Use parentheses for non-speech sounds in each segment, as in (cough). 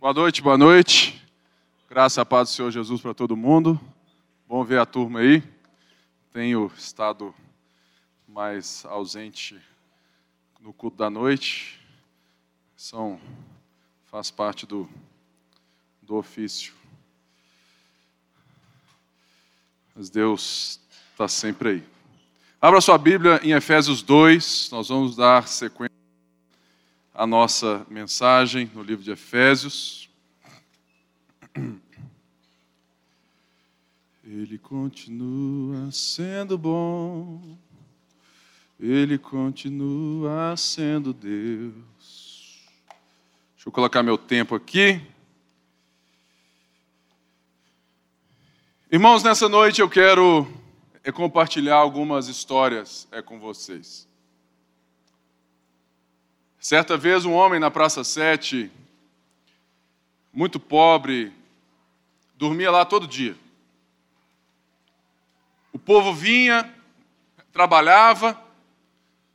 Boa noite, boa noite. Graça e paz do Senhor Jesus para todo mundo. Bom ver a turma aí. Tenho estado mais ausente no culto da noite. São faz parte do do ofício. Mas Deus está sempre aí. Abra sua Bíblia em Efésios 2, nós vamos dar sequência à nossa mensagem no livro de Efésios. Ele continua sendo bom, ele continua sendo Deus. Deixa eu colocar meu tempo aqui. Irmãos, nessa noite eu quero é, compartilhar algumas histórias é, com vocês. Certa vez, um homem na Praça 7, muito pobre, dormia lá todo dia. O povo vinha, trabalhava,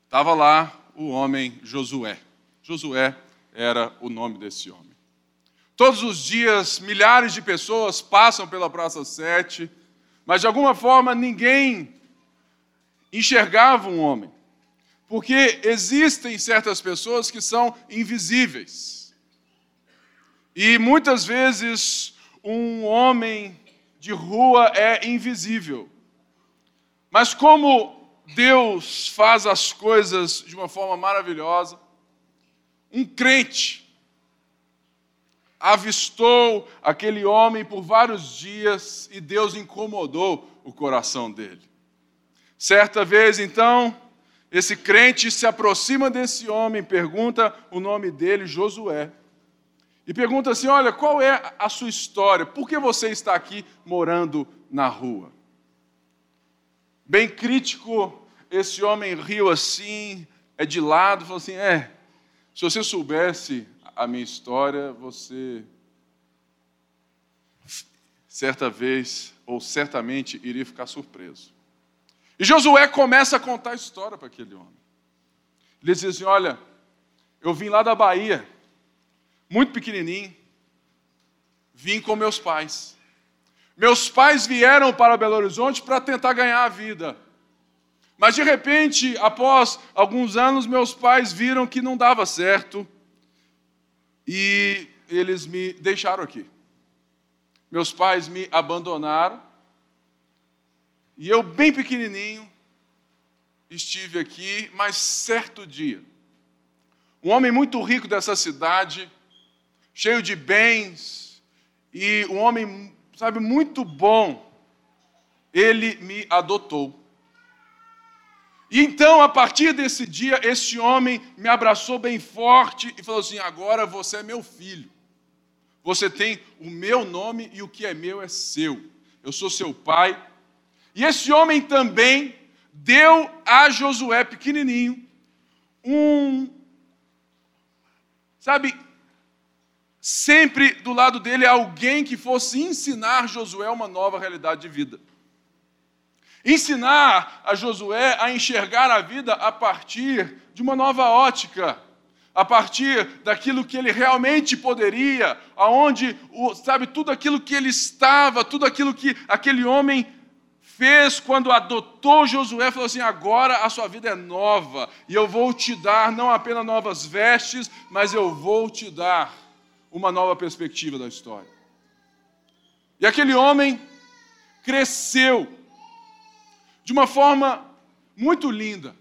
estava lá o homem Josué. Josué era o nome desse homem. Todos os dias, milhares de pessoas passam pela Praça 7, mas de alguma forma ninguém enxergava um homem. Porque existem certas pessoas que são invisíveis. E muitas vezes um homem de rua é invisível. Mas como Deus faz as coisas de uma forma maravilhosa, um crente avistou aquele homem por vários dias e Deus incomodou o coração dele. Certa vez, então, esse crente se aproxima desse homem, pergunta o nome dele, Josué, e pergunta assim: Olha, qual é a sua história? Por que você está aqui morando na rua? Bem crítico, esse homem riu assim, é de lado, falou assim: É, se você soubesse a minha história, você certa vez ou certamente iria ficar surpreso. E Josué começa a contar a história para aquele homem. Ele diz assim: Olha, eu vim lá da Bahia, muito pequenininho, vim com meus pais. Meus pais vieram para Belo Horizonte para tentar ganhar a vida. Mas de repente, após alguns anos, meus pais viram que não dava certo e eles me deixaram aqui. Meus pais me abandonaram. E eu, bem pequenininho, estive aqui, mas certo dia, um homem muito rico dessa cidade, cheio de bens, e um homem, sabe, muito bom, ele me adotou. E então, a partir desse dia, este homem me abraçou bem forte e falou assim: Agora você é meu filho. Você tem o meu nome e o que é meu é seu. Eu sou seu pai. E esse homem também deu a Josué, pequenininho, um. Sabe, sempre do lado dele alguém que fosse ensinar Josué uma nova realidade de vida. Ensinar a Josué a enxergar a vida a partir de uma nova ótica, a partir daquilo que ele realmente poderia, aonde, sabe, tudo aquilo que ele estava, tudo aquilo que aquele homem fez quando adotou Josué, falou assim: agora a sua vida é nova, e eu vou te dar não apenas novas vestes, mas eu vou te dar uma nova perspectiva da história. E aquele homem cresceu de uma forma muito linda.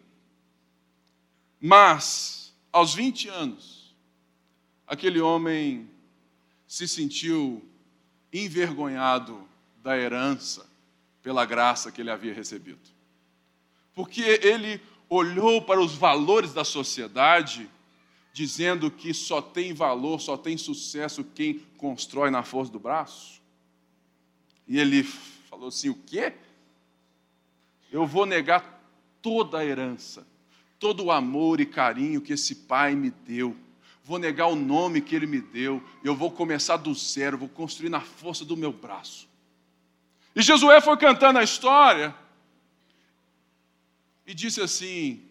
Mas, aos 20 anos, aquele homem se sentiu envergonhado da herança pela graça que ele havia recebido. Porque ele olhou para os valores da sociedade, dizendo que só tem valor, só tem sucesso quem constrói na força do braço. E ele falou assim: o quê? eu vou negar toda a herança, todo o amor e carinho que esse pai me deu. Vou negar o nome que ele me deu. Eu vou começar do zero, vou construir na força do meu braço. E Josué foi cantando a história e disse assim: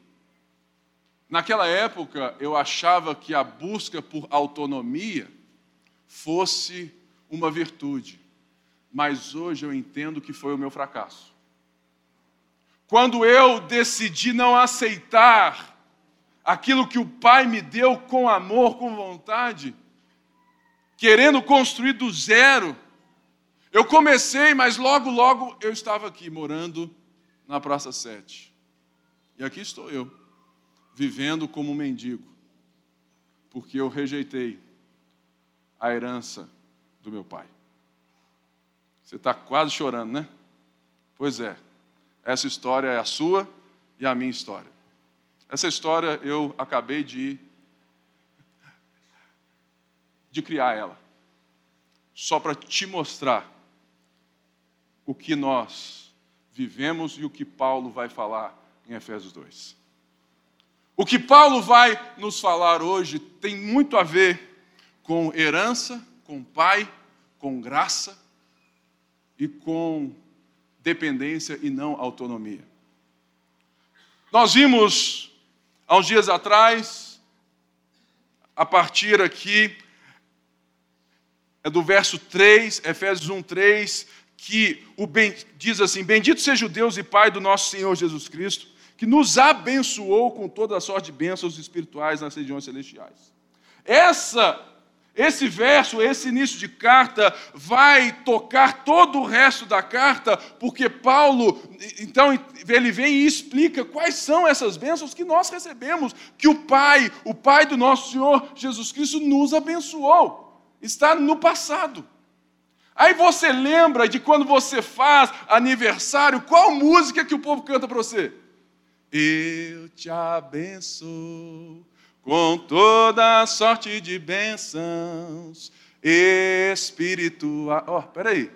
Naquela época eu achava que a busca por autonomia fosse uma virtude, mas hoje eu entendo que foi o meu fracasso. Quando eu decidi não aceitar aquilo que o Pai me deu com amor, com vontade, querendo construir do zero, eu comecei, mas logo, logo eu estava aqui morando na Praça 7. E aqui estou eu, vivendo como um mendigo, porque eu rejeitei a herança do meu pai. Você está quase chorando, né? Pois é, essa história é a sua e a minha história. Essa história eu acabei de, de criar ela, só para te mostrar o que nós vivemos e o que Paulo vai falar em Efésios 2. O que Paulo vai nos falar hoje tem muito a ver com herança, com pai, com graça e com dependência e não autonomia. Nós vimos há uns dias atrás, a partir aqui, é do verso 3, Efésios 1, 3, que o ben, diz assim: Bendito seja o Deus e Pai do nosso Senhor Jesus Cristo, que nos abençoou com toda a sorte de bênçãos espirituais nas regiões celestiais. Essa esse verso, esse início de carta, vai tocar todo o resto da carta, porque Paulo, então, ele vem e explica quais são essas bênçãos que nós recebemos, que o Pai, o Pai do nosso Senhor Jesus Cristo, nos abençoou. Está no passado. Aí você lembra de quando você faz aniversário, qual música que o povo canta para você? Eu te abençoo com toda sorte de bênçãos espirituais. Ó, oh, peraí.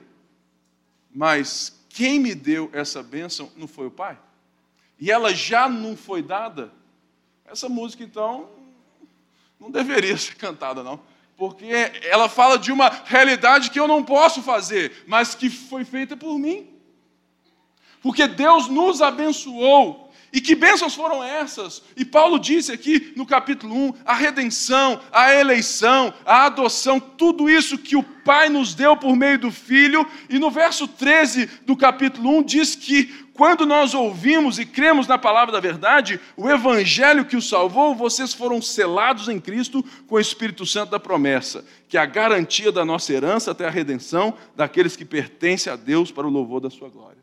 Mas quem me deu essa bênção não foi o Pai? E ela já não foi dada? Essa música, então, não deveria (laughs) ser cantada, não. Porque ela fala de uma realidade que eu não posso fazer, mas que foi feita por mim. Porque Deus nos abençoou e que bênçãos foram essas? E Paulo disse aqui no capítulo 1: a redenção, a eleição, a adoção, tudo isso que o Pai nos deu por meio do Filho. E no verso 13 do capítulo 1 diz que quando nós ouvimos e cremos na palavra da verdade, o evangelho que o salvou, vocês foram selados em Cristo com o Espírito Santo da promessa, que é a garantia da nossa herança até a redenção daqueles que pertencem a Deus para o louvor da sua glória.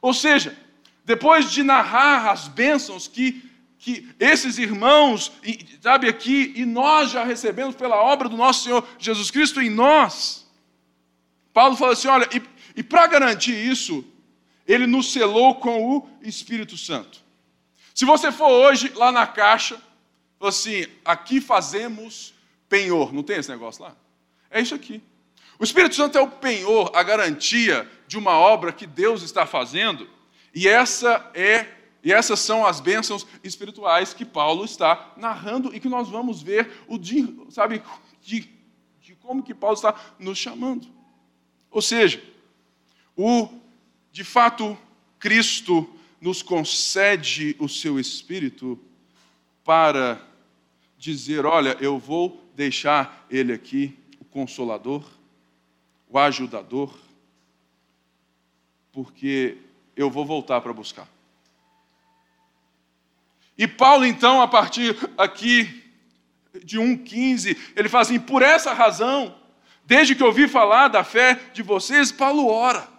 Ou seja, depois de narrar as bênçãos que, que esses irmãos, sabe aqui, e nós já recebemos pela obra do nosso Senhor Jesus Cristo em nós, Paulo fala assim: olha, e, e para garantir isso, ele nos selou com o Espírito Santo. Se você for hoje lá na caixa, assim, aqui fazemos penhor, não tem esse negócio lá? É isso aqui. O Espírito Santo é o penhor, a garantia de uma obra que Deus está fazendo e essa é e essas são as bênçãos espirituais que Paulo está narrando e que nós vamos ver o de, sabe de, de como que Paulo está nos chamando. Ou seja, o de fato Cristo nos concede o seu espírito para dizer, olha, eu vou deixar ele aqui, o consolador, o ajudador, porque eu vou voltar para buscar. E Paulo, então, a partir aqui de 1,15, ele fala assim: por essa razão, desde que ouvi falar da fé de vocês, Paulo ora.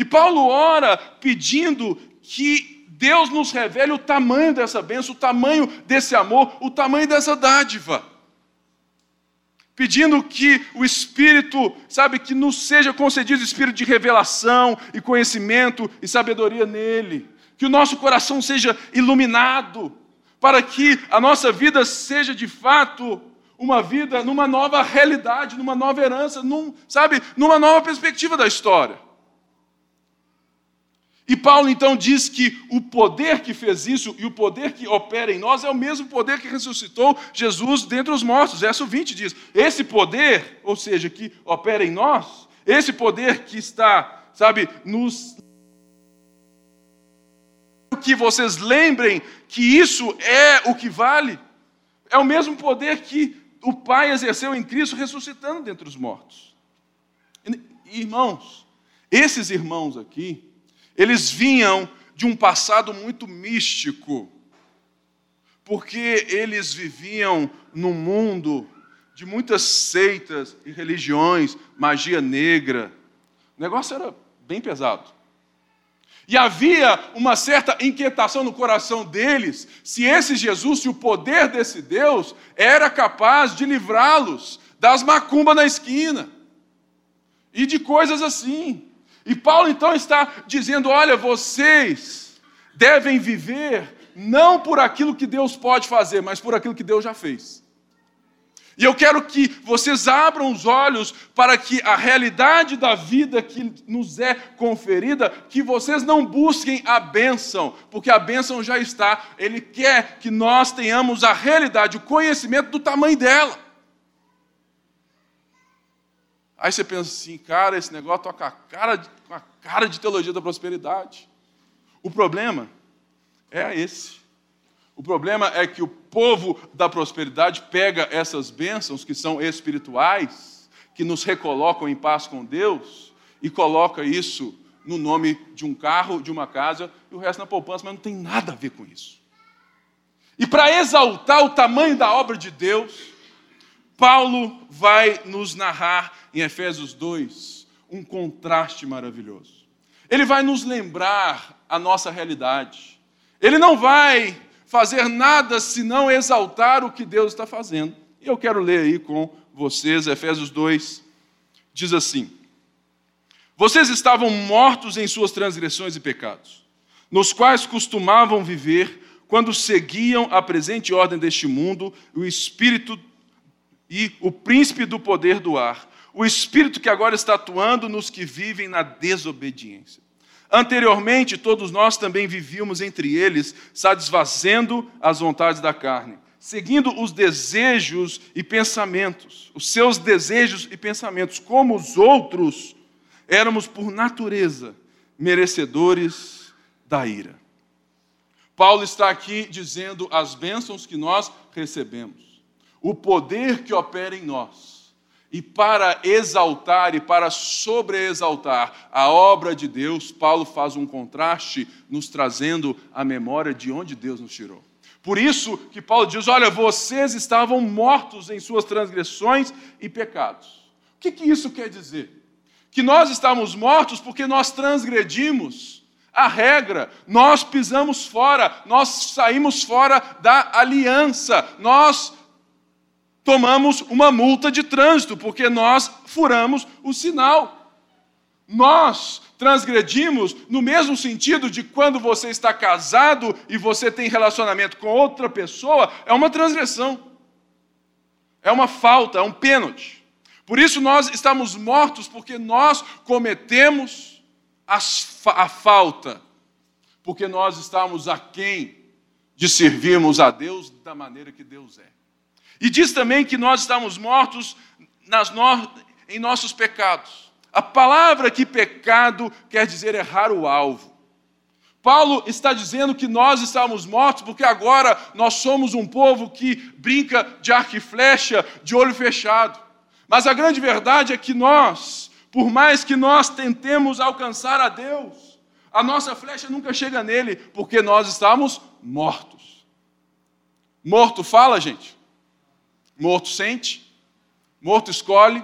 E Paulo ora pedindo que Deus nos revele o tamanho dessa bênção, o tamanho desse amor, o tamanho dessa dádiva pedindo que o Espírito, sabe, que nos seja concedido o Espírito de revelação e conhecimento e sabedoria nele, que o nosso coração seja iluminado, para que a nossa vida seja de fato uma vida numa nova realidade, numa nova herança, num, sabe, numa nova perspectiva da história. E Paulo então diz que o poder que fez isso e o poder que opera em nós é o mesmo poder que ressuscitou Jesus dentre os mortos. Verso 20 diz: Esse poder, ou seja, que opera em nós, esse poder que está, sabe, nos. Que vocês lembrem que isso é o que vale, é o mesmo poder que o Pai exerceu em Cristo ressuscitando dentre os mortos. Irmãos, esses irmãos aqui, eles vinham de um passado muito místico, porque eles viviam num mundo de muitas seitas e religiões, magia negra. O negócio era bem pesado. E havia uma certa inquietação no coração deles se esse Jesus, se o poder desse Deus, era capaz de livrá-los das macumbas na esquina e de coisas assim. E Paulo então está dizendo: olha, vocês devem viver não por aquilo que Deus pode fazer, mas por aquilo que Deus já fez. E eu quero que vocês abram os olhos para que a realidade da vida que nos é conferida, que vocês não busquem a bênção, porque a bênção já está. Ele quer que nós tenhamos a realidade, o conhecimento do tamanho dela. Aí você pensa assim, cara, esse negócio toca a cara, com a cara de teologia da prosperidade. O problema é esse. O problema é que o povo da prosperidade pega essas bênçãos que são espirituais, que nos recolocam em paz com Deus, e coloca isso no nome de um carro, de uma casa, e o resto na poupança, mas não tem nada a ver com isso. E para exaltar o tamanho da obra de Deus, Paulo vai nos narrar em Efésios 2 um contraste maravilhoso. Ele vai nos lembrar a nossa realidade. Ele não vai fazer nada senão exaltar o que Deus está fazendo. E eu quero ler aí com vocês, Efésios 2, diz assim: Vocês estavam mortos em suas transgressões e pecados, nos quais costumavam viver quando seguiam a presente ordem deste mundo, o espírito e o príncipe do poder do ar, o espírito que agora está atuando nos que vivem na desobediência. Anteriormente, todos nós também vivíamos entre eles, satisfazendo as vontades da carne, seguindo os desejos e pensamentos, os seus desejos e pensamentos, como os outros, éramos por natureza merecedores da ira. Paulo está aqui dizendo as bênçãos que nós recebemos, o poder que opera em nós e para exaltar e para sobreexaltar a obra de Deus, Paulo faz um contraste, nos trazendo a memória de onde Deus nos tirou. Por isso que Paulo diz: Olha, vocês estavam mortos em suas transgressões e pecados. O que, que isso quer dizer? Que nós estamos mortos porque nós transgredimos a regra, nós pisamos fora, nós saímos fora da aliança, nós tomamos uma multa de trânsito, porque nós furamos o sinal. Nós transgredimos no mesmo sentido de quando você está casado e você tem relacionamento com outra pessoa, é uma transgressão. É uma falta, é um pênalti. Por isso nós estamos mortos, porque nós cometemos a falta, porque nós estamos aquém de servirmos a Deus da maneira que Deus é. E diz também que nós estamos mortos no... em nossos pecados. A palavra que pecado quer dizer errar o alvo. Paulo está dizendo que nós estamos mortos porque agora nós somos um povo que brinca de arco e flecha, de olho fechado. Mas a grande verdade é que nós, por mais que nós tentemos alcançar a Deus, a nossa flecha nunca chega nele, porque nós estamos mortos. Morto fala, gente? Morto sente, morto escolhe.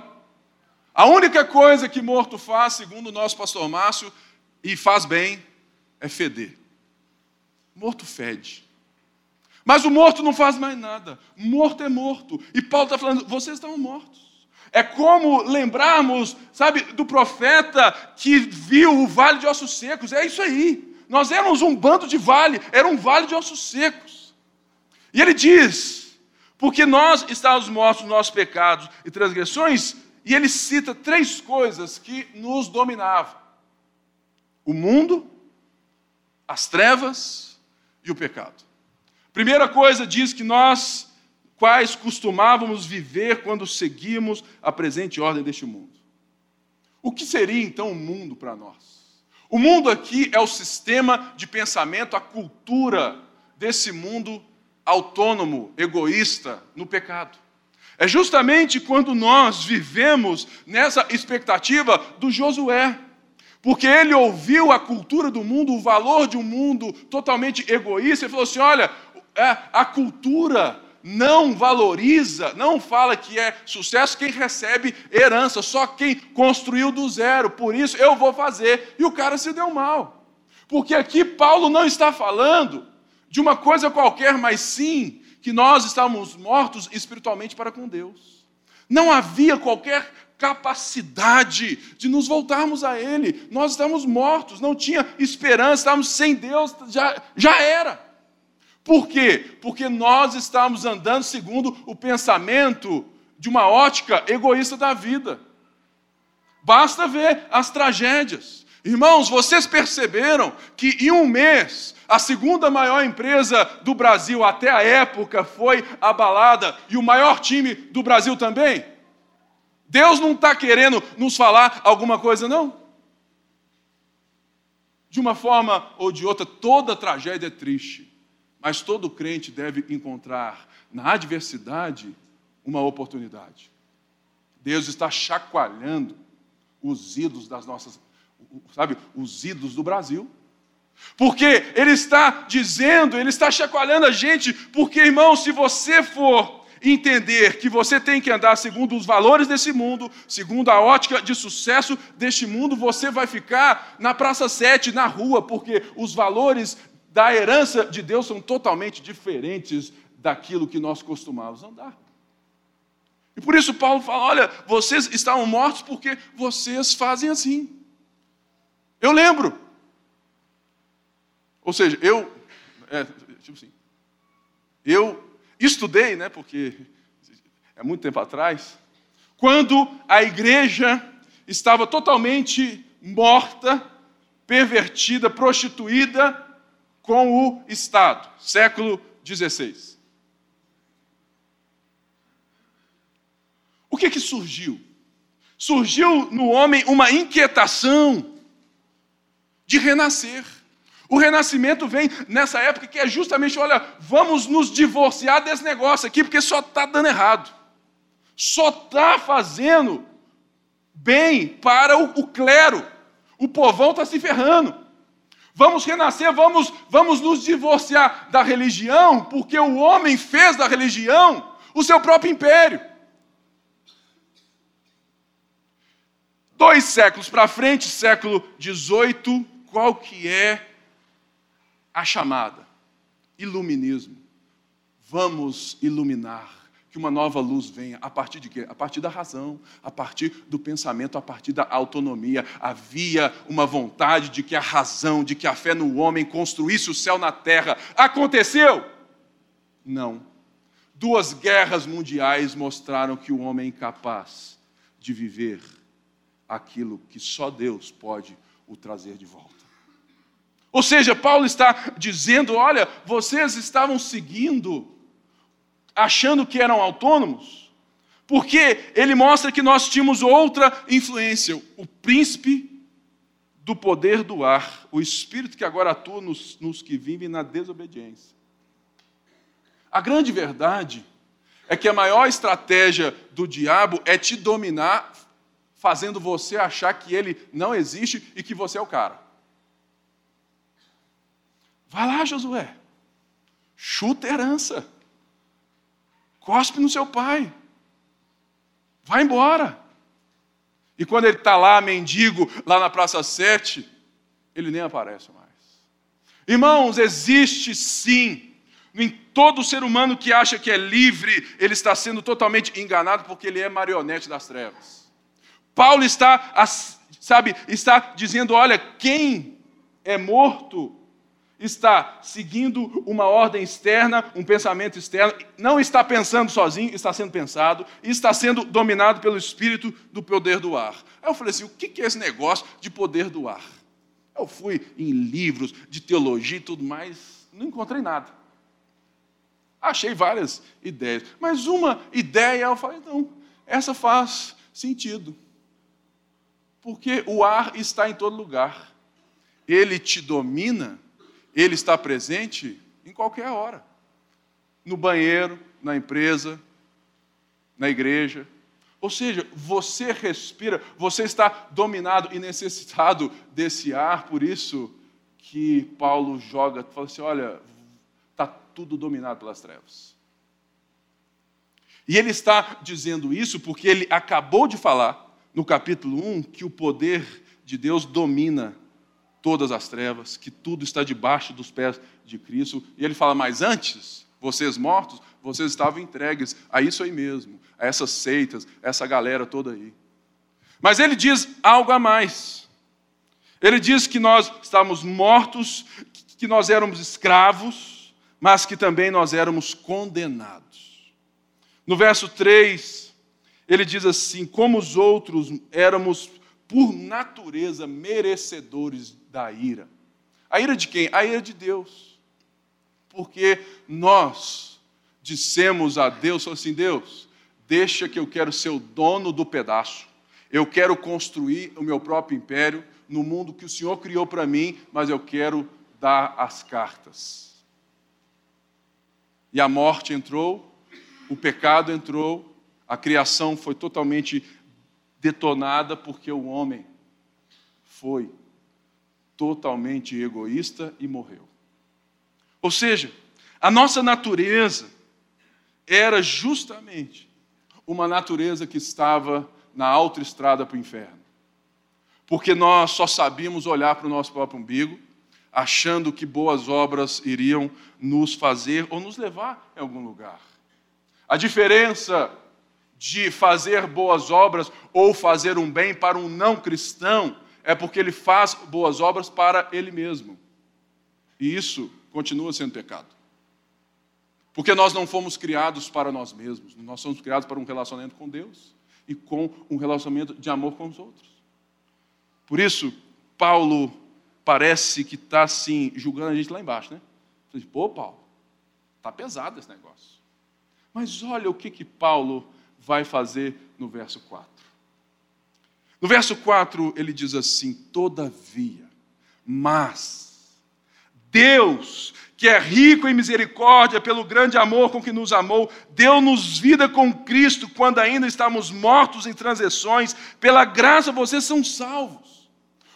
A única coisa que morto faz, segundo o nosso pastor Márcio, e faz bem, é feder. Morto fede. Mas o morto não faz mais nada. Morto é morto. E Paulo está falando: vocês estão mortos. É como lembrarmos, sabe, do profeta que viu o vale de ossos secos. É isso aí. Nós éramos um bando de vale, era um vale de ossos secos. E ele diz: porque nós estávamos mortos nos nossos pecados e transgressões, e ele cita três coisas que nos dominavam: o mundo, as trevas e o pecado. Primeira coisa diz que nós, quais costumávamos viver quando seguimos a presente ordem deste mundo. O que seria então o mundo para nós? O mundo aqui é o sistema de pensamento, a cultura desse mundo autônomo, egoísta no pecado. É justamente quando nós vivemos nessa expectativa do Josué. Porque ele ouviu a cultura do mundo, o valor de um mundo totalmente egoísta, e falou assim: olha, é, a cultura não valoriza, não fala que é sucesso quem recebe herança, só quem construiu do zero. Por isso eu vou fazer. E o cara se deu mal. Porque aqui Paulo não está falando de uma coisa qualquer, mas sim que nós estávamos mortos espiritualmente para com Deus. Não havia qualquer capacidade de nos voltarmos a Ele. Nós estávamos mortos, não tinha esperança, estávamos sem Deus, já, já era. Por quê? Porque nós estávamos andando segundo o pensamento de uma ótica egoísta da vida. Basta ver as tragédias. Irmãos, vocês perceberam que em um mês a segunda maior empresa do Brasil até a época foi abalada e o maior time do Brasil também? Deus não está querendo nos falar alguma coisa, não? De uma forma ou de outra, toda tragédia é triste, mas todo crente deve encontrar na adversidade uma oportunidade. Deus está chacoalhando os ídolos das nossas, sabe, os ídolos do Brasil. Porque Ele está dizendo, Ele está chacoalhando a gente, porque, irmão, se você for entender que você tem que andar segundo os valores desse mundo, segundo a ótica de sucesso deste mundo, você vai ficar na Praça 7, na rua, porque os valores da herança de Deus são totalmente diferentes daquilo que nós costumávamos andar. E por isso Paulo fala: olha, vocês estavam mortos porque vocês fazem assim. Eu lembro, ou seja, eu, é, tipo assim, eu estudei, né, porque é muito tempo atrás, quando a igreja estava totalmente morta, pervertida, prostituída com o Estado, século XVI. O que que surgiu? Surgiu no homem uma inquietação de renascer. O renascimento vem nessa época que é justamente, olha, vamos nos divorciar desse negócio aqui, porque só está dando errado. Só está fazendo bem para o, o clero. O povão está se ferrando. Vamos renascer, vamos, vamos nos divorciar da religião, porque o homem fez da religião o seu próprio império. Dois séculos para frente, século XVIII, qual que é a chamada. Iluminismo. Vamos iluminar. Que uma nova luz venha. A partir de quê? A partir da razão, a partir do pensamento, a partir da autonomia. Havia uma vontade de que a razão, de que a fé no homem construísse o céu na terra. Aconteceu? Não. Duas guerras mundiais mostraram que o homem é incapaz de viver aquilo que só Deus pode o trazer de volta. Ou seja, Paulo está dizendo: olha, vocês estavam seguindo, achando que eram autônomos, porque ele mostra que nós tínhamos outra influência, o príncipe do poder do ar, o espírito que agora atua nos, nos que vivem na desobediência. A grande verdade é que a maior estratégia do diabo é te dominar, fazendo você achar que ele não existe e que você é o cara. Vai lá, Josué. Chuta a herança. Cospe no seu pai. Vai embora. E quando ele está lá, mendigo, lá na Praça 7, ele nem aparece mais. Irmãos, existe sim, em todo ser humano que acha que é livre, ele está sendo totalmente enganado porque ele é marionete das trevas. Paulo está, sabe, está dizendo: olha, quem é morto está seguindo uma ordem externa, um pensamento externo, não está pensando sozinho, está sendo pensado, está sendo dominado pelo espírito do poder do ar. Aí eu falei assim: o que é esse negócio de poder do ar? Eu fui em livros de teologia e tudo mais, não encontrei nada. Achei várias ideias, mas uma ideia eu falei: então, essa faz sentido. Porque o ar está em todo lugar, ele te domina ele está presente em qualquer hora. No banheiro, na empresa, na igreja. Ou seja, você respira, você está dominado e necessitado desse ar, por isso que Paulo joga, fala assim: olha, está tudo dominado pelas trevas. E ele está dizendo isso porque ele acabou de falar, no capítulo 1, que o poder de Deus domina todas as trevas, que tudo está debaixo dos pés de Cristo. E ele fala, mas antes, vocês mortos, vocês estavam entregues a isso aí mesmo, a essas seitas, a essa galera toda aí. Mas ele diz algo a mais. Ele diz que nós estávamos mortos, que nós éramos escravos, mas que também nós éramos condenados. No verso 3, ele diz assim: Como os outros éramos por natureza merecedores da ira. A ira de quem? A ira de Deus. Porque nós dissemos a Deus assim: Deus, deixa que eu quero ser o dono do pedaço. Eu quero construir o meu próprio império no mundo que o Senhor criou para mim, mas eu quero dar as cartas. E a morte entrou, o pecado entrou, a criação foi totalmente detonada porque o homem foi totalmente egoísta e morreu. Ou seja, a nossa natureza era justamente uma natureza que estava na autoestrada para o inferno. Porque nós só sabíamos olhar para o nosso próprio umbigo, achando que boas obras iriam nos fazer ou nos levar em algum lugar. A diferença de fazer boas obras ou fazer um bem para um não cristão é porque ele faz boas obras para ele mesmo. E isso continua sendo pecado. Porque nós não fomos criados para nós mesmos, nós somos criados para um relacionamento com Deus e com um relacionamento de amor com os outros. Por isso, Paulo parece que está assim, julgando a gente lá embaixo, né? Pô, Paulo, está pesado esse negócio. Mas olha o que, que Paulo vai fazer no verso 4. No verso 4 ele diz assim: Todavia, mas Deus, que é rico em misericórdia pelo grande amor com que nos amou, deu-nos vida com Cristo quando ainda estávamos mortos em transições, pela graça vocês são salvos.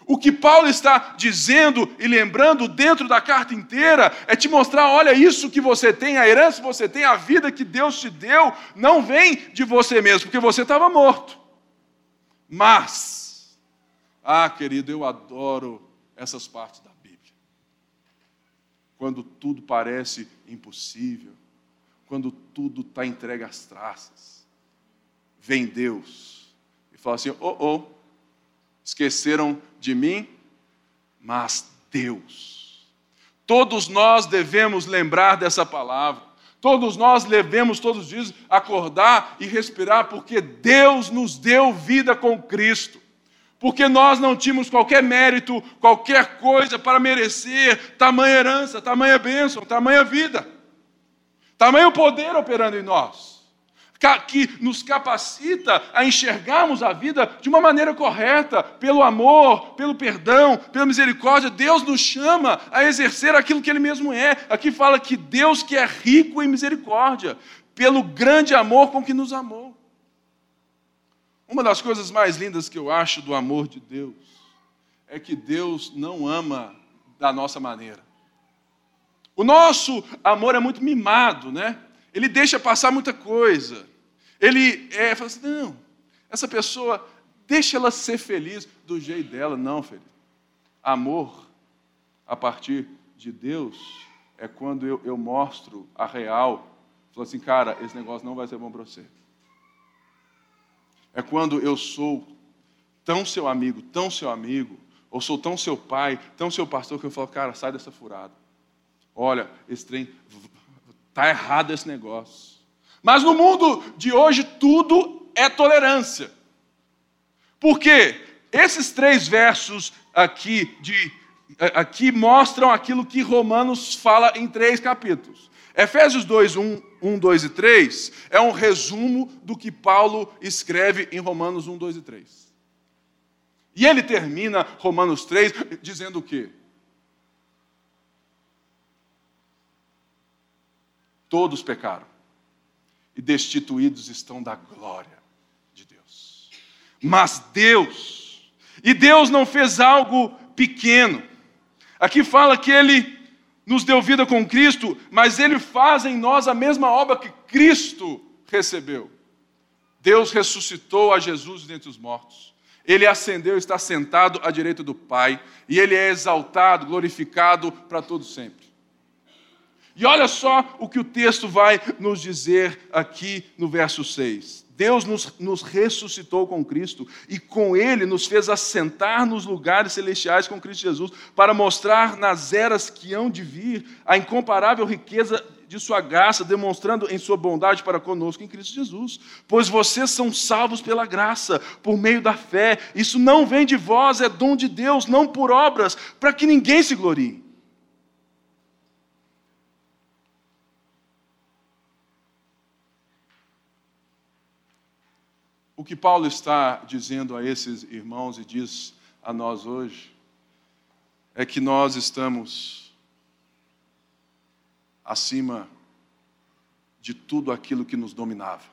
O que Paulo está dizendo e lembrando dentro da carta inteira é te mostrar: olha, isso que você tem, a herança que você tem, a vida que Deus te deu, não vem de você mesmo, porque você estava morto. Mas, ah, querido, eu adoro essas partes da Bíblia. Quando tudo parece impossível, quando tudo está entregue às traças, vem Deus e fala assim: oh, oh esqueceram de mim, mas Deus. Todos nós devemos lembrar dessa palavra. Todos nós devemos todos os dias acordar e respirar, porque Deus nos deu vida com Cristo. Porque nós não tínhamos qualquer mérito, qualquer coisa para merecer tamanha herança, tamanha bênção, tamanha vida, tamanho poder operando em nós que nos capacita a enxergarmos a vida de uma maneira correta, pelo amor, pelo perdão, pela misericórdia. Deus nos chama a exercer aquilo que Ele mesmo é. Aqui fala que Deus que é rico em misericórdia, pelo grande amor com que nos amou. Uma das coisas mais lindas que eu acho do amor de Deus é que Deus não ama da nossa maneira. O nosso amor é muito mimado, né? Ele deixa passar muita coisa. Ele é, fala assim: não, essa pessoa, deixa ela ser feliz do jeito dela. Não, filho. Amor, a partir de Deus, é quando eu, eu mostro a real. Falo assim, cara, esse negócio não vai ser bom para você. É quando eu sou tão seu amigo, tão seu amigo, ou sou tão seu pai, tão seu pastor, que eu falo, cara, sai dessa furada. Olha, esse trem, tá errado esse negócio. Mas no mundo de hoje, tudo é tolerância. Porque esses três versos aqui, de, aqui mostram aquilo que Romanos fala em três capítulos. Efésios 2, 1, 1, 2 e 3 é um resumo do que Paulo escreve em Romanos 1, 2 e 3. E ele termina Romanos 3 dizendo o quê? Todos pecaram e destituídos estão da glória de Deus. Mas Deus, e Deus não fez algo pequeno. Aqui fala que Ele nos deu vida com Cristo, mas Ele faz em nós a mesma obra que Cristo recebeu. Deus ressuscitou a Jesus dentre os mortos. Ele ascendeu, está sentado à direita do Pai, e ele é exaltado, glorificado para todo sempre. E olha só o que o texto vai nos dizer aqui no verso 6. Deus nos, nos, ressuscitou com Cristo e com Ele nos fez assentar nos lugares celestiais com Cristo Jesus, para mostrar nas eras que hão de vir a incomparável riqueza de Sua graça, demonstrando em Sua bondade para conosco em Cristo Jesus. Pois vocês são salvos pela graça, por meio da fé. Isso não vem de vós, é dom de Deus, não por obras, para que ninguém se glorie. O que Paulo está dizendo a esses irmãos e diz a nós hoje é que nós estamos acima de tudo aquilo que nos dominava.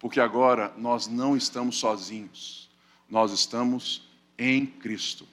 Porque agora nós não estamos sozinhos, nós estamos em Cristo.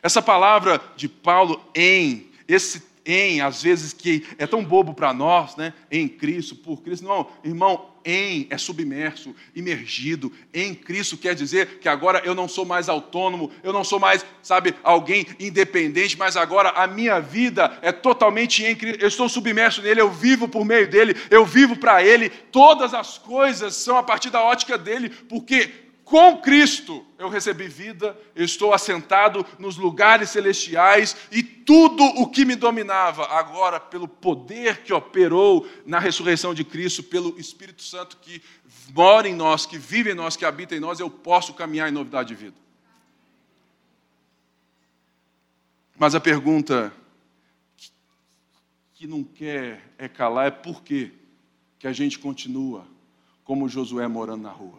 Essa palavra de Paulo em, esse em, às vezes que é tão bobo para nós, né? Em Cristo, por Cristo. Não, irmão, em é submerso, imergido. Em Cristo quer dizer que agora eu não sou mais autônomo, eu não sou mais, sabe, alguém independente, mas agora a minha vida é totalmente em Cristo. Eu estou submerso nele, eu vivo por meio dele, eu vivo para ele. Todas as coisas são a partir da ótica dele, porque com Cristo eu recebi vida, estou assentado nos lugares celestiais e tudo o que me dominava, agora, pelo poder que operou na ressurreição de Cristo, pelo Espírito Santo que mora em nós, que vive em nós, que habita em nós, eu posso caminhar em novidade de vida. Mas a pergunta que não quer é calar é por que que a gente continua como Josué morando na rua.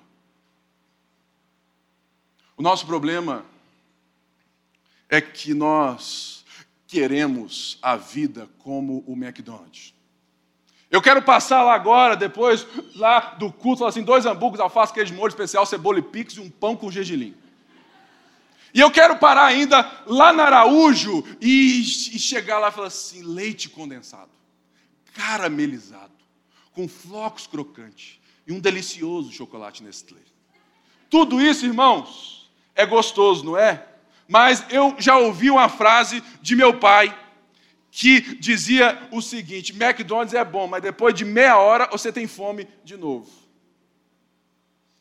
O nosso problema é que nós queremos a vida como o McDonald's. Eu quero passar lá agora, depois lá do culto, assim, dois hambúrgueres, alface, queijo de molho especial, cebola e pix e um pão com gergelim. E eu quero parar ainda lá na Araújo e, e chegar lá e falar assim, leite condensado, caramelizado, com flocos crocantes e um delicioso chocolate Nestlé. Tudo isso, irmãos, é gostoso, não é? Mas eu já ouvi uma frase de meu pai que dizia o seguinte: McDonald's é bom, mas depois de meia hora você tem fome de novo.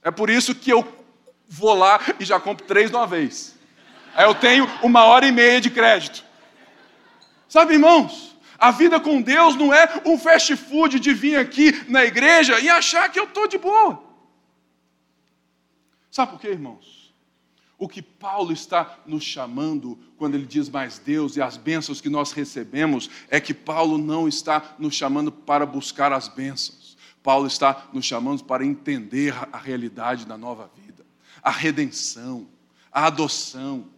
É por isso que eu vou lá e já compro três de uma vez. Aí eu tenho uma hora e meia de crédito. Sabe, irmãos? A vida com Deus não é um fast food de vir aqui na igreja e achar que eu estou de boa. Sabe por quê, irmãos? O que Paulo está nos chamando quando ele diz mais Deus e as bênçãos que nós recebemos é que Paulo não está nos chamando para buscar as bênçãos. Paulo está nos chamando para entender a realidade da nova vida, a redenção, a adoção.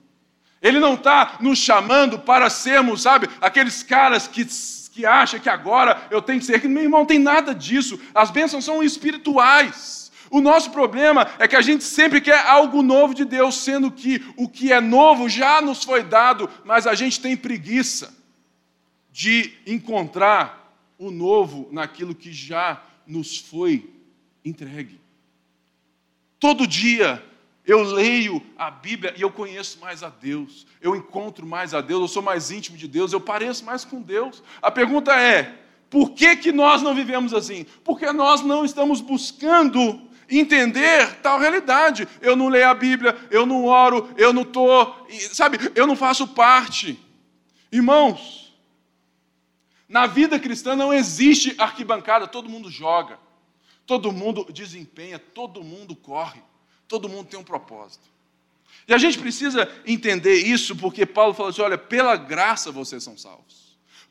Ele não está nos chamando para sermos, sabe, aqueles caras que que acha que agora eu tenho que ser. Meu irmão, não tem nada disso. As bênçãos são espirituais. O nosso problema é que a gente sempre quer algo novo de Deus, sendo que o que é novo já nos foi dado, mas a gente tem preguiça de encontrar o novo naquilo que já nos foi entregue. Todo dia eu leio a Bíblia e eu conheço mais a Deus, eu encontro mais a Deus, eu sou mais íntimo de Deus, eu pareço mais com Deus. A pergunta é: por que, que nós não vivemos assim? Porque nós não estamos buscando entender tal realidade. Eu não leio a Bíblia, eu não oro, eu não estou, sabe, eu não faço parte. Irmãos, na vida cristã não existe arquibancada, todo mundo joga, todo mundo desempenha, todo mundo corre, todo mundo tem um propósito. E a gente precisa entender isso porque Paulo fala assim: olha, pela graça vocês são salvos.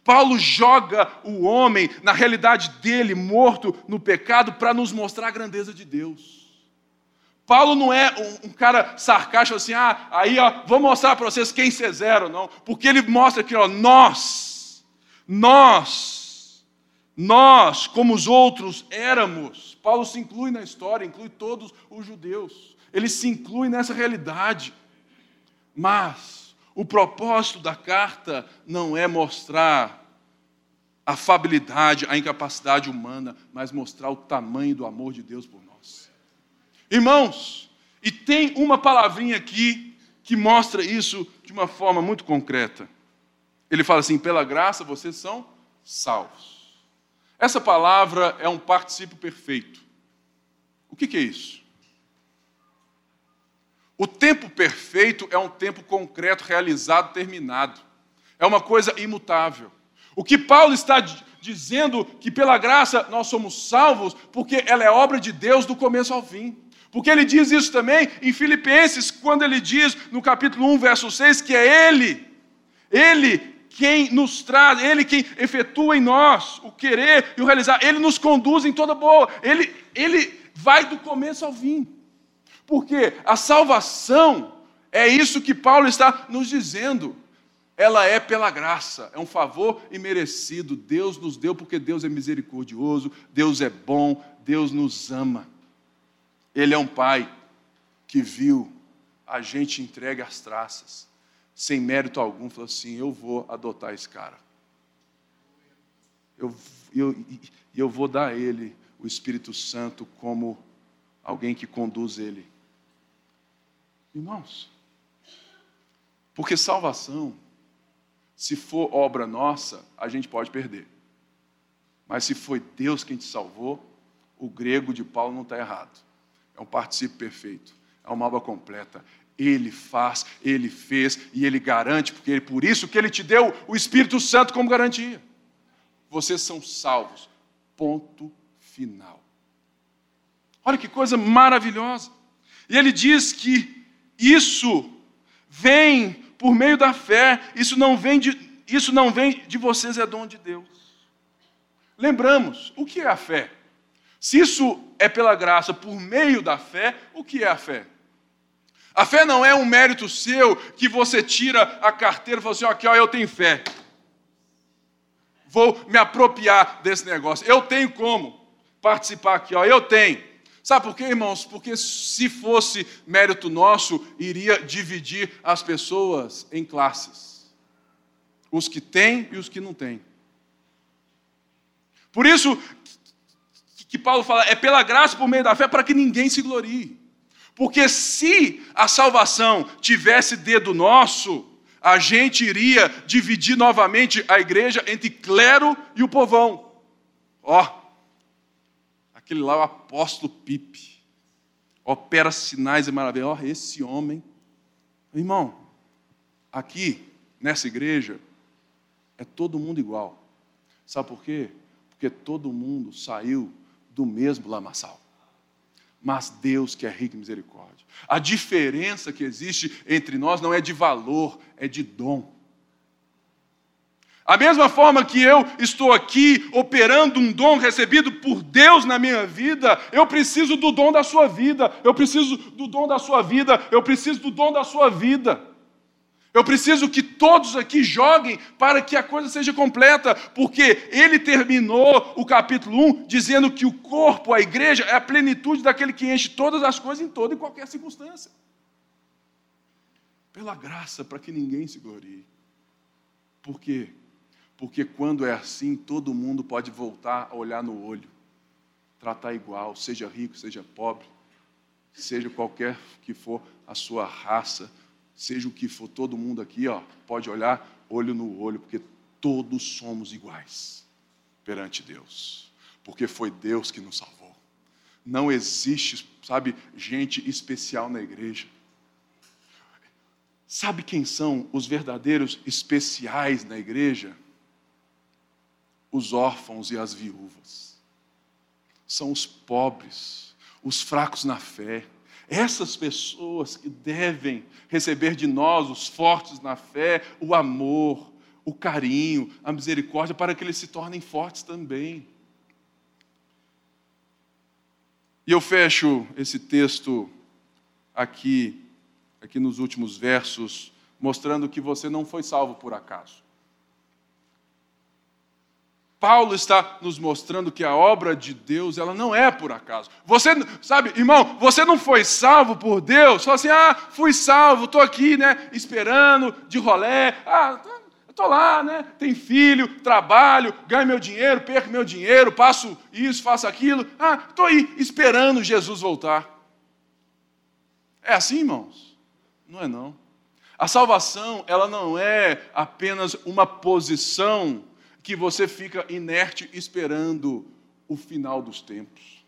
Paulo joga o homem na realidade dele, morto no pecado, para nos mostrar a grandeza de Deus. Paulo não é um, um, cara sarcástico assim, ah, aí ó, vou mostrar para vocês quem vocês eram, não. Porque ele mostra que ó, nós, nós nós, como os outros, éramos. Paulo se inclui na história, inclui todos os judeus. Ele se inclui nessa realidade. Mas o propósito da carta não é mostrar a fabilidade, a incapacidade humana, mas mostrar o tamanho do amor de Deus por nós. Irmãos, e tem uma palavrinha aqui que mostra isso de uma forma muito concreta. Ele fala assim: pela graça vocês são salvos. Essa palavra é um particípio perfeito. O que, que é isso? O tempo perfeito é um tempo concreto, realizado, terminado. É uma coisa imutável. O que Paulo está dizendo que pela graça nós somos salvos, porque ela é obra de Deus do começo ao fim. Porque ele diz isso também em Filipenses, quando ele diz no capítulo 1, verso 6, que é Ele, Ele quem nos traz, Ele quem efetua em nós o querer e o realizar, Ele nos conduz em toda boa, Ele, Ele vai do começo ao fim. Porque a salvação é isso que Paulo está nos dizendo. Ela é pela graça, é um favor imerecido. Deus nos deu porque Deus é misericordioso, Deus é bom, Deus nos ama. Ele é um pai que viu a gente entregue às traças sem mérito algum, falou assim: Eu vou adotar esse cara. Eu, eu, eu vou dar a ele o Espírito Santo como alguém que conduz ele. Irmãos, porque salvação, se for obra nossa, a gente pode perder. Mas se foi Deus quem te salvou, o grego de Paulo não está errado. É um participio perfeito, é uma obra completa. Ele faz, ele fez e ele garante, porque é por isso que ele te deu o Espírito Santo como garantia. Vocês são salvos. Ponto final. Olha que coisa maravilhosa. E ele diz que isso vem por meio da fé, isso não vem de, isso não vem de vocês, é dom de Deus. Lembramos, o que é a fé? Se isso é pela graça, por meio da fé, o que é a fé? A fé não é um mérito seu que você tira a carteira e fala assim: aqui, ó, eu tenho fé. Vou me apropriar desse negócio. Eu tenho como participar aqui, ó, eu tenho. Sabe por quê, irmãos? Porque se fosse mérito nosso, iria dividir as pessoas em classes: os que têm e os que não têm. Por isso que Paulo fala, é pela graça por meio da fé para que ninguém se glorie. Porque se a salvação tivesse dedo nosso, a gente iria dividir novamente a igreja entre clero e o povão. Ó, aquele lá o apóstolo Pipe. Opera sinais e maravilhas. Ó, esse homem. Irmão, aqui, nessa igreja, é todo mundo igual. Sabe por quê? Porque todo mundo saiu do mesmo lamaçal mas Deus que é rico em misericórdia. A diferença que existe entre nós não é de valor, é de dom. A mesma forma que eu estou aqui operando um dom recebido por Deus na minha vida, eu preciso do dom da sua vida, eu preciso do dom da sua vida, eu preciso do dom da sua vida. Eu preciso que todos aqui joguem para que a coisa seja completa, porque ele terminou o capítulo 1 dizendo que o corpo, a igreja, é a plenitude daquele que enche todas as coisas em toda e qualquer circunstância. Pela graça, para que ninguém se glorie. Por quê? Porque quando é assim, todo mundo pode voltar a olhar no olho, tratar igual, seja rico, seja pobre, seja qualquer que for a sua raça seja o que for, todo mundo aqui ó, pode olhar olho no olho, porque todos somos iguais perante Deus, porque foi Deus que nos salvou. Não existe, sabe, gente especial na igreja. Sabe quem são os verdadeiros especiais na igreja? Os órfãos e as viúvas. São os pobres, os fracos na fé, essas pessoas que devem receber de nós, os fortes na fé, o amor, o carinho, a misericórdia, para que eles se tornem fortes também. E eu fecho esse texto aqui, aqui nos últimos versos, mostrando que você não foi salvo por acaso. Paulo está nos mostrando que a obra de Deus, ela não é por acaso. Você, sabe, irmão, você não foi salvo por Deus, só assim, ah, fui salvo, estou aqui, né, esperando, de rolé, ah, estou lá, né, tem filho, trabalho, ganho meu dinheiro, perco meu dinheiro, passo isso, faço aquilo, ah, estou aí, esperando Jesus voltar. É assim, irmãos? Não é não. A salvação, ela não é apenas uma posição que você fica inerte esperando o final dos tempos.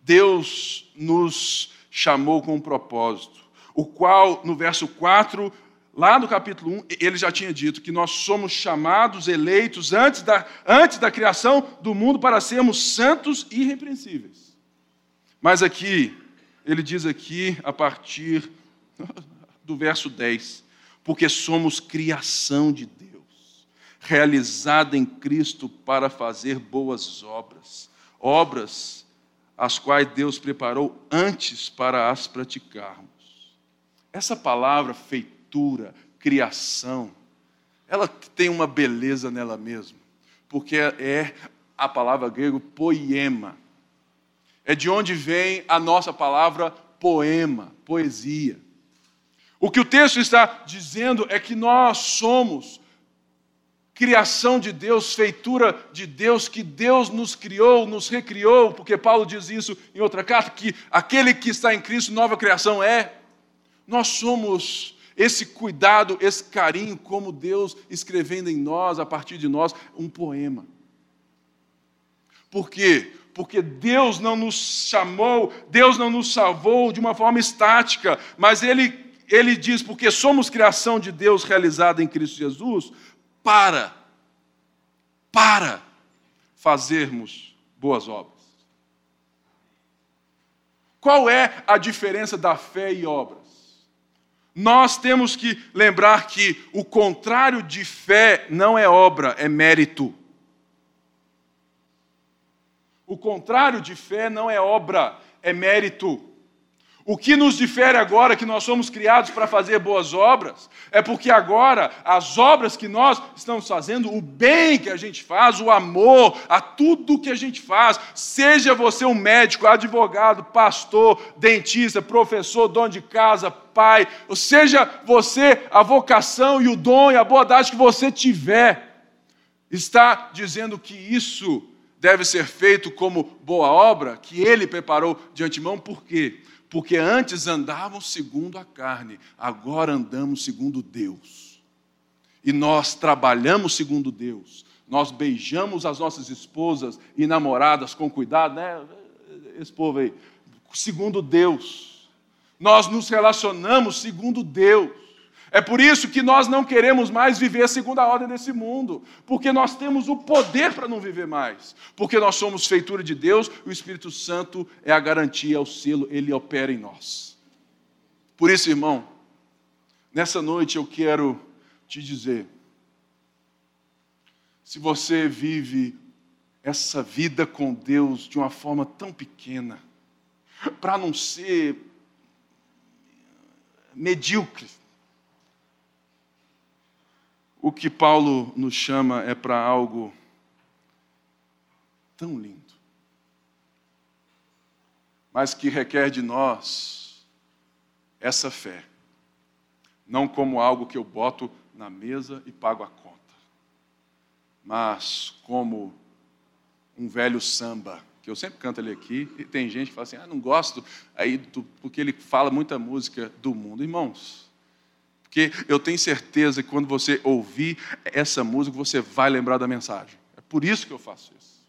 Deus nos chamou com um propósito, o qual, no verso 4, lá no capítulo 1, ele já tinha dito que nós somos chamados, eleitos antes da, antes da criação do mundo para sermos santos e irrepreensíveis. Mas aqui, ele diz aqui, a partir do verso 10, porque somos criação de Deus realizada em Cristo para fazer boas obras, obras as quais Deus preparou antes para as praticarmos. Essa palavra feitura, criação, ela tem uma beleza nela mesma, porque é a palavra grego poema. É de onde vem a nossa palavra poema, poesia. O que o texto está dizendo é que nós somos criação de Deus, feitura de Deus, que Deus nos criou, nos recriou, porque Paulo diz isso em outra carta, que aquele que está em Cristo, nova criação é. Nós somos esse cuidado, esse carinho, como Deus escrevendo em nós, a partir de nós, um poema. Por quê? Porque Deus não nos chamou, Deus não nos salvou de uma forma estática, mas Ele, Ele diz, porque somos criação de Deus realizada em Cristo Jesus, para, para fazermos boas obras. Qual é a diferença da fé e obras? Nós temos que lembrar que o contrário de fé não é obra, é mérito. O contrário de fé não é obra, é mérito. O que nos difere agora que nós somos criados para fazer boas obras é porque agora as obras que nós estamos fazendo, o bem que a gente faz, o amor a tudo que a gente faz, seja você um médico, advogado, pastor, dentista, professor, dono de casa, pai, ou seja você a vocação e o dom e a boa que você tiver, está dizendo que isso deve ser feito como boa obra que ele preparou de antemão, por quê? Porque antes andavam segundo a carne, agora andamos segundo Deus. E nós trabalhamos segundo Deus. Nós beijamos as nossas esposas e namoradas com cuidado, né? Esse povo aí, segundo Deus. Nós nos relacionamos segundo Deus. É por isso que nós não queremos mais viver a segunda ordem desse mundo, porque nós temos o poder para não viver mais, porque nós somos feitura de Deus, o Espírito Santo é a garantia, é o selo, ele opera em nós. Por isso, irmão, nessa noite eu quero te dizer: se você vive essa vida com Deus de uma forma tão pequena, para não ser medíocre, o que Paulo nos chama é para algo tão lindo, mas que requer de nós essa fé, não como algo que eu boto na mesa e pago a conta, mas como um velho samba, que eu sempre canto ele aqui, e tem gente que fala assim, ah, não gosto, aí, porque ele fala muita música do mundo. Irmãos, porque eu tenho certeza que quando você ouvir essa música, você vai lembrar da mensagem. É por isso que eu faço isso.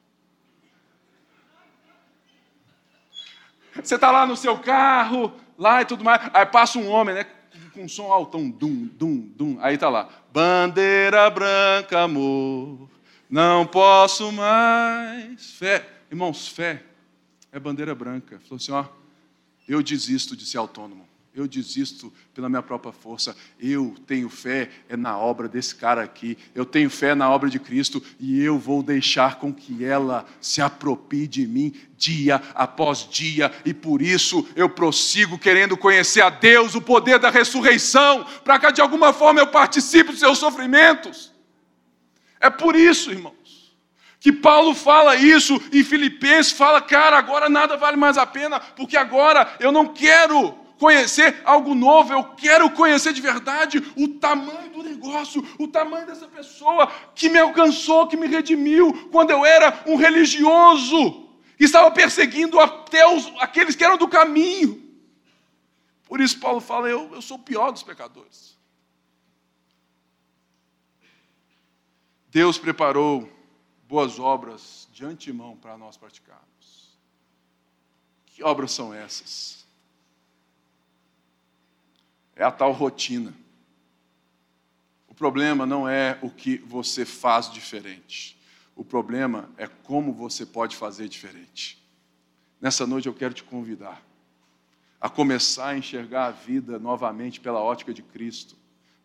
Você está lá no seu carro, lá e tudo mais, aí passa um homem, né? Com um som altão, dum, dum, dum. Aí está lá, bandeira branca, amor, não posso mais. Fé, irmãos, fé é bandeira branca. Falou assim: ó, eu desisto de ser autônomo eu desisto pela minha própria força. Eu tenho fé é na obra desse cara aqui. Eu tenho fé na obra de Cristo e eu vou deixar com que ela se apropie de mim dia após dia e por isso eu prossigo querendo conhecer a Deus, o poder da ressurreição, para que de alguma forma eu participe dos seus sofrimentos. É por isso, irmãos. Que Paulo fala isso em Filipenses, fala, cara, agora nada vale mais a pena, porque agora eu não quero conhecer algo novo, eu quero conhecer de verdade o tamanho do negócio, o tamanho dessa pessoa que me alcançou, que me redimiu, quando eu era um religioso, que estava perseguindo até os, aqueles que eram do caminho. Por isso, Paulo fala: eu, eu sou o pior dos pecadores. Deus preparou boas obras de antemão para nós praticarmos. Que obras são essas? É a tal rotina. O problema não é o que você faz diferente. O problema é como você pode fazer diferente. Nessa noite eu quero te convidar a começar a enxergar a vida novamente pela ótica de Cristo,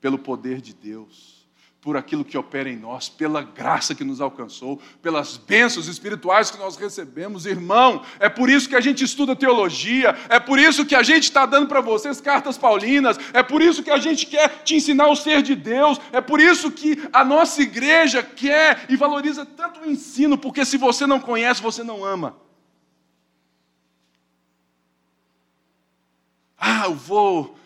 pelo poder de Deus por aquilo que opera em nós, pela graça que nos alcançou, pelas bênçãos espirituais que nós recebemos, irmão. É por isso que a gente estuda teologia, é por isso que a gente está dando para vocês cartas paulinas, é por isso que a gente quer te ensinar o ser de Deus, é por isso que a nossa igreja quer e valoriza tanto o ensino, porque se você não conhece, você não ama. Ah, eu vou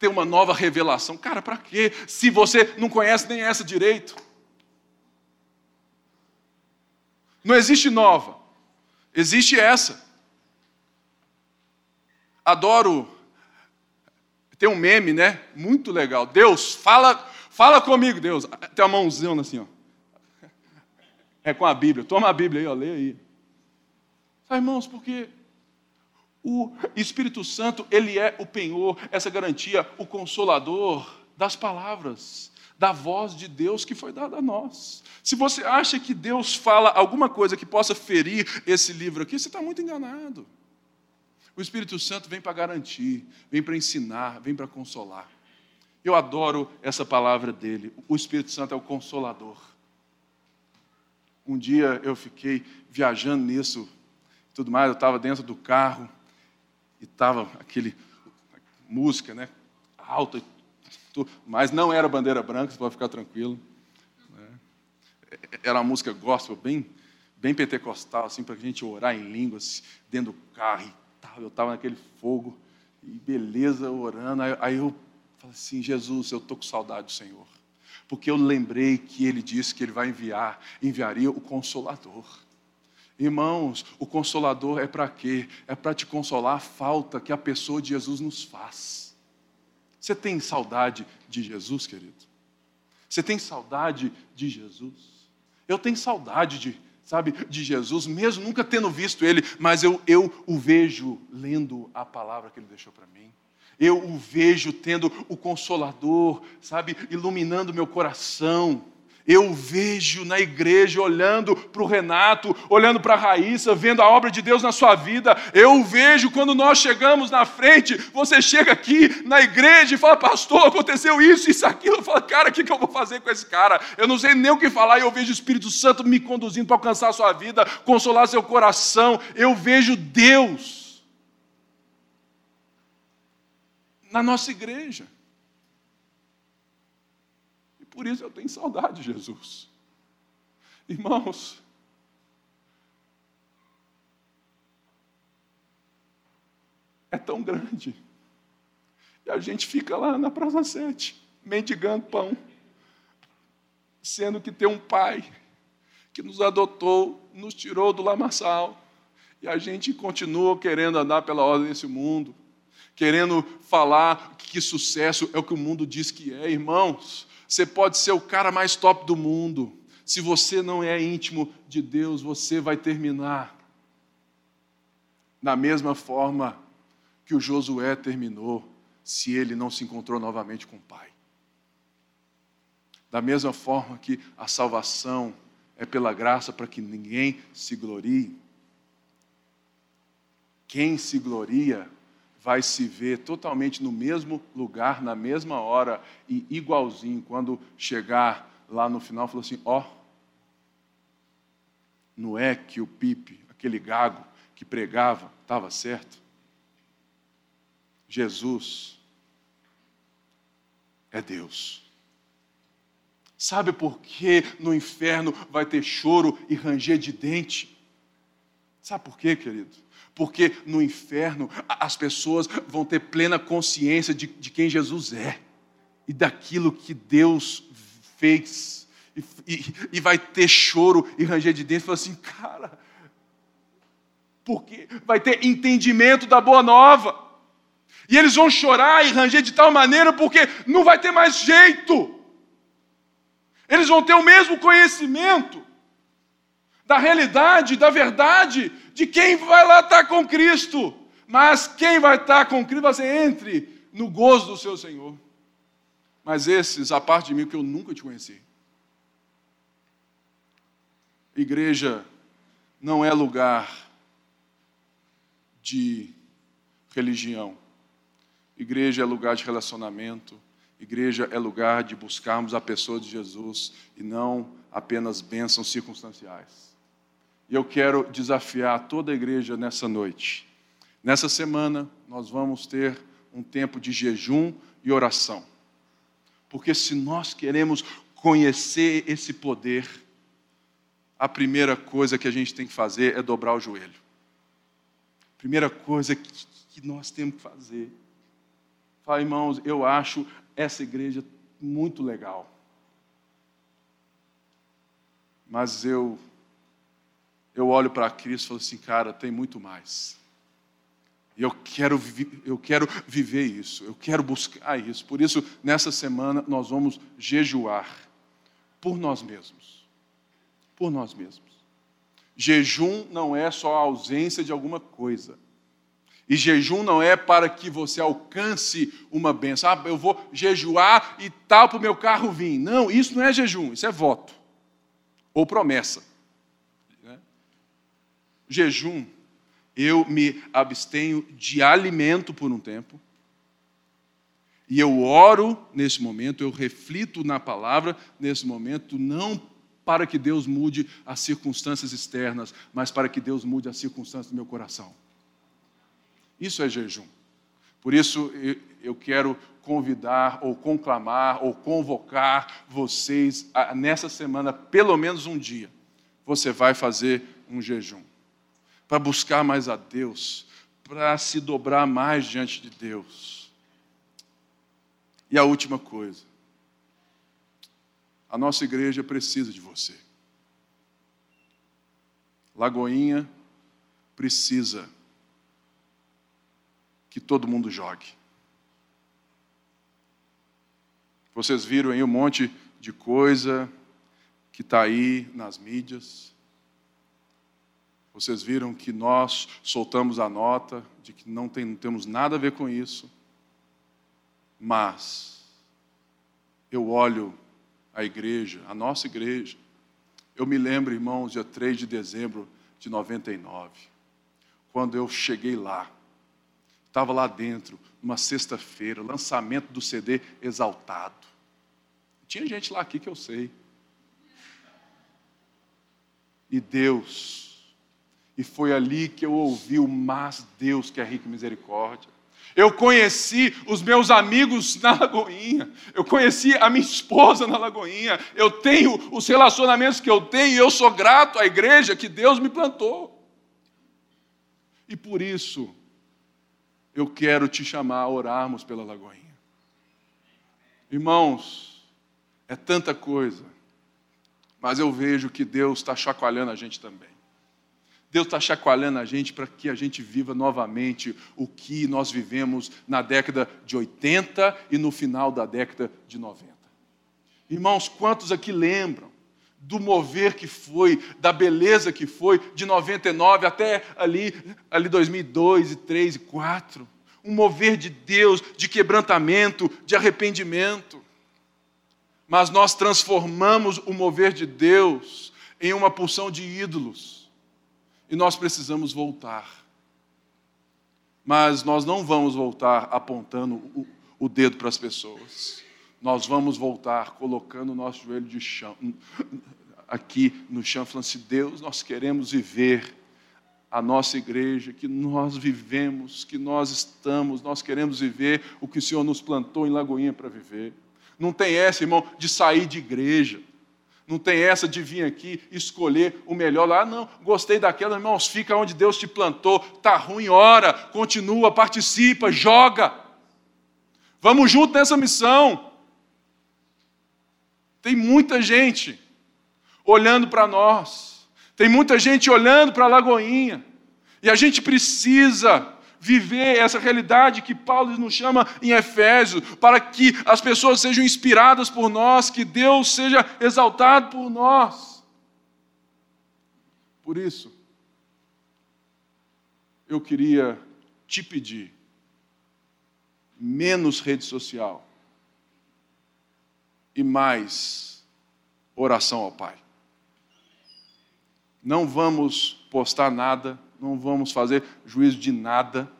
ter uma nova revelação. Cara, para quê? Se você não conhece nem essa direito. Não existe nova, existe essa. Adoro. Tem um meme, né? Muito legal. Deus, fala, fala comigo, Deus. Tem uma mãozinha assim, ó. É com a Bíblia. Toma a Bíblia aí, ó, lê aí. Ah, irmãos, porque o Espírito Santo, ele é o penhor, essa garantia, o consolador das palavras, da voz de Deus que foi dada a nós. Se você acha que Deus fala alguma coisa que possa ferir esse livro aqui, você está muito enganado. O Espírito Santo vem para garantir, vem para ensinar, vem para consolar. Eu adoro essa palavra dele. O Espírito Santo é o consolador. Um dia eu fiquei viajando nisso, tudo mais, eu estava dentro do carro e estava aquele música, né, alta, mas não era bandeira branca, você pode ficar tranquilo. Né? Era uma música gospel bem, bem pentecostal, assim, para a gente orar em línguas dentro do carro e tal. Eu estava naquele fogo e beleza orando. Aí, aí eu falei assim, Jesus, eu estou com saudade do Senhor. Porque eu lembrei que ele disse que ele vai enviar, enviaria o Consolador. Irmãos, o consolador é para quê? É para te consolar a falta que a pessoa de Jesus nos faz. Você tem saudade de Jesus, querido? Você tem saudade de Jesus? Eu tenho saudade de, sabe, de Jesus, mesmo nunca tendo visto ele, mas eu, eu o vejo lendo a palavra que ele deixou para mim. Eu o vejo tendo o consolador, sabe, iluminando meu coração eu vejo na igreja olhando para o Renato, olhando para a Raíssa, vendo a obra de Deus na sua vida. Eu vejo quando nós chegamos na frente, você chega aqui na igreja e fala, pastor, aconteceu isso, isso, aquilo. Eu falo, cara, o que, que eu vou fazer com esse cara? Eu não sei nem o que falar. E eu vejo o Espírito Santo me conduzindo para alcançar a sua vida, consolar seu coração. Eu vejo Deus na nossa igreja. Por isso eu tenho saudade de Jesus. Irmãos, é tão grande. E a gente fica lá na Praça 7, mendigando pão, sendo que tem um pai que nos adotou, nos tirou do lamaçal, e a gente continua querendo andar pela ordem desse mundo, querendo falar que sucesso é o que o mundo diz que é, irmãos. Você pode ser o cara mais top do mundo. Se você não é íntimo de Deus, você vai terminar da mesma forma que o Josué terminou, se ele não se encontrou novamente com o Pai. Da mesma forma que a salvação é pela graça para que ninguém se glorie. Quem se gloria vai se ver totalmente no mesmo lugar, na mesma hora e igualzinho quando chegar lá no final, falou assim: ó, oh, não é que o Pipe, aquele gago que pregava, estava certo? Jesus é Deus. Sabe por que no inferno vai ter choro e ranger de dente? Sabe por quê, querido? Porque no inferno as pessoas vão ter plena consciência de, de quem Jesus é e daquilo que Deus fez. E, e, e vai ter choro e ranger de dente. Fala assim, cara, porque vai ter entendimento da boa nova. E eles vão chorar e ranger de tal maneira porque não vai ter mais jeito. Eles vão ter o mesmo conhecimento da realidade, da verdade, de quem vai lá estar com Cristo. Mas quem vai estar com Cristo, você entre no gozo do seu Senhor. Mas esses, a parte de mim, que eu nunca te conheci. Igreja não é lugar de religião. Igreja é lugar de relacionamento. Igreja é lugar de buscarmos a pessoa de Jesus e não apenas bênçãos circunstanciais. E eu quero desafiar toda a igreja nessa noite. Nessa semana, nós vamos ter um tempo de jejum e oração. Porque se nós queremos conhecer esse poder, a primeira coisa que a gente tem que fazer é dobrar o joelho. Primeira coisa que nós temos que fazer Fala, irmãos, eu acho essa igreja muito legal. Mas eu eu olho para Cristo e falo assim, cara, tem muito mais. E eu quero, eu quero viver isso, eu quero buscar isso. Por isso, nessa semana, nós vamos jejuar por nós mesmos. Por nós mesmos. Jejum não é só a ausência de alguma coisa. E jejum não é para que você alcance uma benção. Ah, eu vou jejuar e tal para o meu carro vir. Não, isso não é jejum, isso é voto. Ou promessa. Jejum, eu me abstenho de alimento por um tempo. E eu oro nesse momento, eu reflito na palavra nesse momento, não para que Deus mude as circunstâncias externas, mas para que Deus mude as circunstâncias do meu coração. Isso é jejum. Por isso eu quero convidar, ou conclamar, ou convocar vocês a, nessa semana, pelo menos um dia, você vai fazer um jejum. Para buscar mais a Deus, para se dobrar mais diante de Deus. E a última coisa, a nossa igreja precisa de você. Lagoinha precisa que todo mundo jogue. Vocês viram aí um monte de coisa que está aí nas mídias. Vocês viram que nós soltamos a nota de que não, tem, não temos nada a ver com isso. Mas eu olho a igreja, a nossa igreja. Eu me lembro, irmãos, dia 3 de dezembro de 99, quando eu cheguei lá. Estava lá dentro, numa sexta-feira, lançamento do CD Exaltado. Tinha gente lá aqui que eu sei. E Deus, e foi ali que eu ouvi o mas Deus que é rico em misericórdia. Eu conheci os meus amigos na Lagoinha. Eu conheci a minha esposa na Lagoinha. Eu tenho os relacionamentos que eu tenho e eu sou grato à igreja que Deus me plantou. E por isso, eu quero te chamar a orarmos pela Lagoinha. Irmãos, é tanta coisa, mas eu vejo que Deus está chacoalhando a gente também. Deus está chacoalhando a gente para que a gente viva novamente o que nós vivemos na década de 80 e no final da década de 90. Irmãos, quantos aqui lembram do mover que foi, da beleza que foi, de 99 até ali, ali 2002 e 3 e 4. Um mover de Deus, de quebrantamento, de arrependimento. Mas nós transformamos o mover de Deus em uma porção de ídolos. E nós precisamos voltar. Mas nós não vamos voltar apontando o, o dedo para as pessoas nós vamos voltar colocando o nosso joelho de chão, aqui no chão, falando assim: Deus, nós queremos viver a nossa igreja, que nós vivemos, que nós estamos, nós queremos viver o que o Senhor nos plantou em Lagoinha para viver. Não tem essa, irmão, de sair de igreja. Não tem essa de vir aqui escolher o melhor lá. Ah, não, gostei daquela, irmãos, fica onde Deus te plantou. Tá ruim, ora, continua, participa, joga. Vamos junto nessa missão. Tem muita gente olhando para nós. Tem muita gente olhando para a Lagoinha. E a gente precisa viver essa realidade que Paulo nos chama em Efésios, para que as pessoas sejam inspiradas por nós, que Deus seja exaltado por nós. Por isso, eu queria te pedir menos rede social e mais oração ao Pai. Não vamos postar nada não vamos fazer juízo de nada,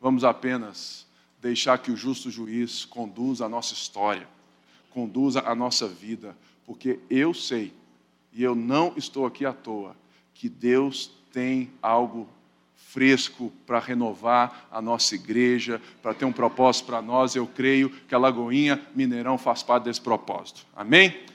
vamos apenas deixar que o justo juiz conduza a nossa história, conduza a nossa vida, porque eu sei, e eu não estou aqui à toa, que Deus tem algo fresco para renovar a nossa igreja, para ter um propósito para nós. Eu creio que a Lagoinha Mineirão faz parte desse propósito. Amém?